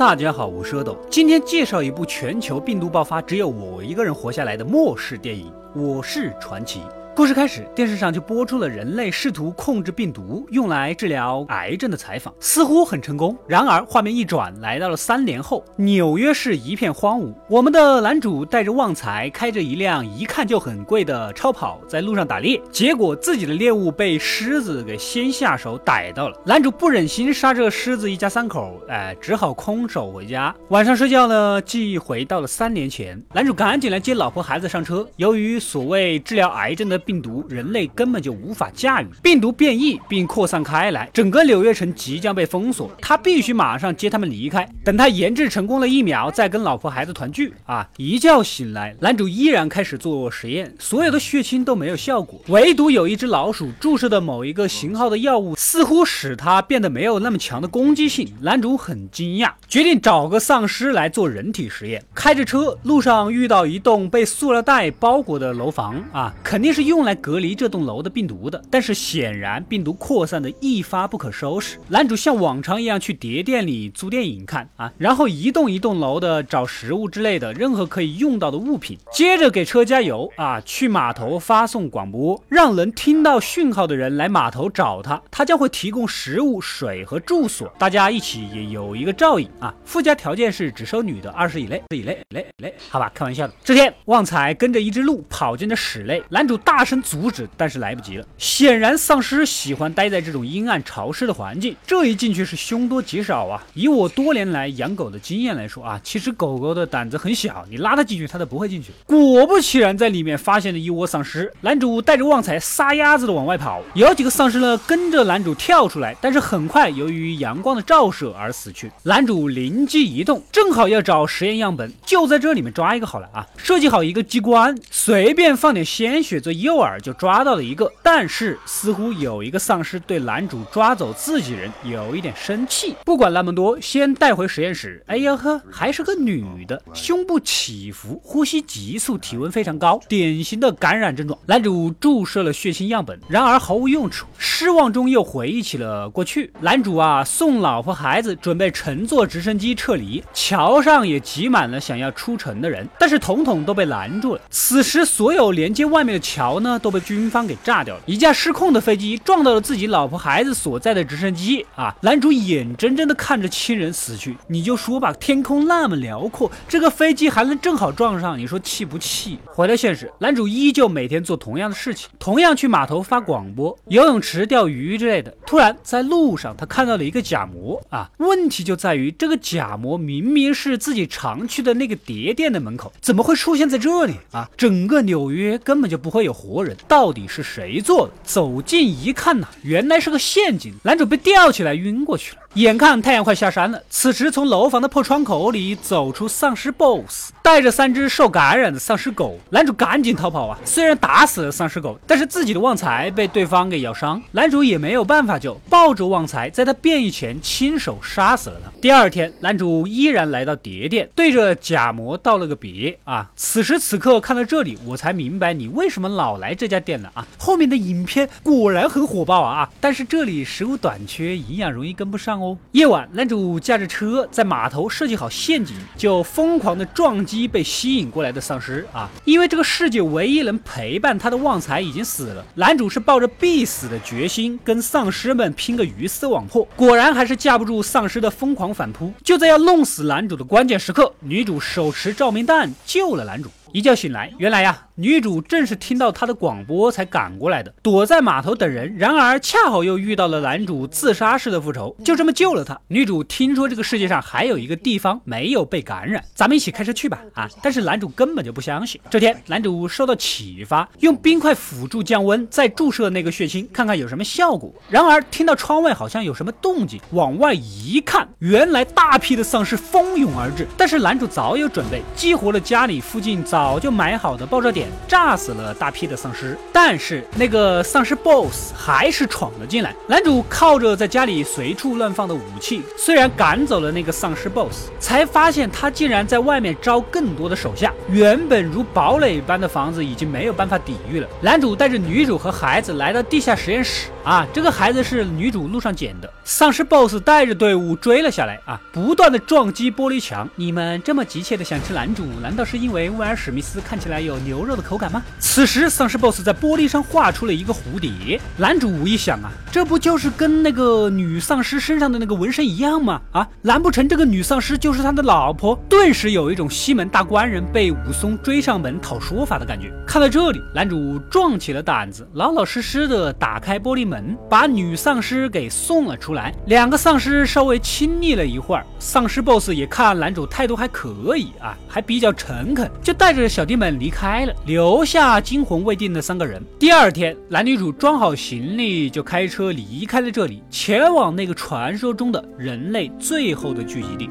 大家好，我是阿斗，今天介绍一部全球病毒爆发只有我一个人活下来的末世电影《我是传奇》。故事开始，电视上就播出了人类试图控制病毒用来治疗癌症的采访，似乎很成功。然而，画面一转，来到了三年后，纽约市一片荒芜。我们的男主带着旺财，开着一辆一看就很贵的超跑，在路上打猎，结果自己的猎物被狮子给先下手逮到了。男主不忍心杀这狮子一家三口，哎，只好空手回家。晚上睡觉呢，记忆回到了三年前，男主赶紧来接老婆孩子上车。由于所谓治疗癌症的。病毒人类根本就无法驾驭，病毒变异并扩散开来，整个纽约城即将被封锁，他必须马上接他们离开。等他研制成功了疫苗，再跟老婆孩子团聚啊！一觉醒来，男主依然开始做实验，所有的血清都没有效果，唯独有一只老鼠注射的某一个型号的药物，似乎使它变得没有那么强的攻击性。男主很惊讶，决定找个丧尸来做人体实验。开着车，路上遇到一栋被塑料袋包裹的楼房啊，肯定是用。来隔离这栋楼的病毒的，但是显然病毒扩散的一发不可收拾。男主像往常一样去碟店里租电影看啊，然后一栋一栋楼的找食物之类的，任何可以用到的物品。接着给车加油啊，去码头发送广播，让能听到讯号的人来码头找他，他将会提供食物、水和住所，大家一起也有一个照应啊。附加条件是只收女的，二十以内，以内，以内，以内，好吧，开玩笑的。这天，旺财跟着一只鹿跑进了室内，男主大。声阻止，但是来不及了。显然，丧尸喜欢待在这种阴暗潮湿的环境。这一进去是凶多吉少啊！以我多年来养狗的经验来说啊，其实狗狗的胆子很小，你拉它进去，它都不会进去。果不其然，在里面发现了一窝丧尸。男主带着旺财撒丫子的往外跑，有几个丧尸呢跟着男主跳出来，但是很快由于阳光的照射而死去。男主灵机一动，正好要找实验样本，就在这里面抓一个好了啊！设计好一个机关，随便放点鲜血做诱。诱饵就抓到了一个，但是似乎有一个丧尸对男主抓走自己人有一点生气。不管那么多，先带回实验室。哎呀呵，还是个女的，胸部起伏，呼吸急促，体温非常高，典型的感染症状。男主注射了血清样本，然而毫无用处。失望中又回忆起了过去。男主啊，送老婆孩子，准备乘坐直升机撤离。桥上也挤满了想要出城的人，但是统统都被拦住了。此时，所有连接外面的桥呢？都被军方给炸掉了。一架失控的飞机撞到了自己老婆孩子所在的直升机啊！男主眼睁睁的看着亲人死去，你就说吧，天空那么辽阔，这个飞机还能正好撞上，你说气不气？回到现实，男主依旧每天做同样的事情，同样去码头发广播、游泳池钓鱼之类的。突然在路上，他看到了一个假模啊！问题就在于这个假模明明是自己常去的那个碟店的门口，怎么会出现在这里啊？整个纽约根本就不会有活。活人到底是谁做的？走近一看呐，原来是个陷阱，男主被吊起来晕过去了。眼看太阳快下山了，此时从楼房的破窗口里走出丧尸 BOSS，带着三只受感染的丧尸狗。男主赶紧逃跑啊！虽然打死了丧尸狗，但是自己的旺财被对方给咬伤，男主也没有办法救，抱着旺财在他变异前亲手杀死了他。第二天，男主依然来到碟店，对着假模道了个别啊！此时此刻看到这里，我才明白你为什么老来这家店了啊！后面的影片果然很火爆啊！但是这里食物短缺，营养容易跟不上。夜晚，男主驾着车在码头设计好陷阱，就疯狂的撞击被吸引过来的丧尸啊！因为这个世界唯一能陪伴他的旺财已经死了，男主是抱着必死的决心跟丧尸们拼个鱼死网破。果然还是架不住丧尸的疯狂反扑。就在要弄死男主的关键时刻，女主手持照明弹救了男主。一觉醒来，原来呀，女主正是听到他的广播才赶过来的，躲在码头等人。然而恰好又遇到了男主自杀式的复仇，就这么救了他。女主听说这个世界上还有一个地方没有被感染，咱们一起开车去吧。啊！但是男主根本就不相信。这天，男主受到启发，用冰块辅助降温，再注射那个血清，看看有什么效果。然而听到窗外好像有什么动静，往外一看，原来大批的丧尸蜂拥而至。但是男主早有准备，激活了家里附近早。早就买好的爆炸点炸死了大批的丧尸，但是那个丧尸 BOSS 还是闯了进来。男主靠着在家里随处乱放的武器，虽然赶走了那个丧尸 BOSS，才发现他竟然在外面招更多的手下。原本如堡垒般的房子已经没有办法抵御了。男主带着女主和孩子来到地下实验室啊，这个孩子是女主路上捡的。丧尸 BOSS 带着队伍追了下来啊，不断的撞击玻璃墙。你们这么急切的想吃男主，难道是因为威尔史史密斯看起来有牛肉的口感吗？此时丧尸 BOSS 在玻璃上画出了一个蝴蝶。男主一想啊，这不就是跟那个女丧尸身上的那个纹身一样吗？啊，难不成这个女丧尸就是他的老婆？顿时有一种西门大官人被武松追上门讨说法的感觉。看到这里，男主壮起了胆子，老老实实的打开玻璃门，把女丧尸给送了出来。两个丧尸稍微亲昵了一会儿，丧尸 BOSS 也看男主态度还可以啊，还比较诚恳，就带着小弟们离开了，留下惊魂未定的三个人。第二天，男女主装好行李就开车离开了这里，前往那个传说中的人类最后的聚集地。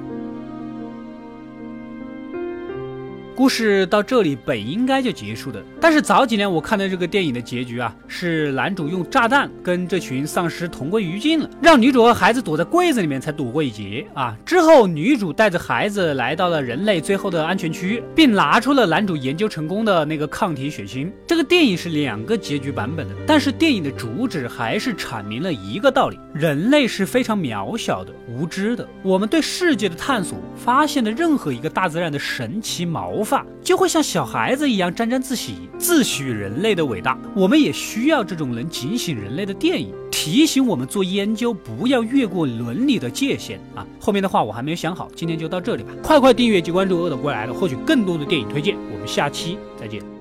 故事到这里本应该就结束的，但是早几年我看的这个电影的结局啊，是男主用炸弹跟这群丧尸同归于尽了，让女主和孩子躲在柜子里面才躲过一劫啊。之后女主带着孩子来到了人类最后的安全区，并拿出了男主研究成功的那个抗体血清。这个电影是两个结局版本的，但是电影的主旨还是阐明了一个道理：人类是非常渺小的、无知的。我们对世界的探索，发现的任何一个大自然的神奇毛。就会像小孩子一样沾沾自喜，自诩人类的伟大。我们也需要这种能警醒人类的电影，提醒我们做研究不要越过伦理的界限啊！后面的话我还没有想好，今天就到这里吧。快快订阅及关注饿的过来了，获取更多的电影推荐。我们下期再见。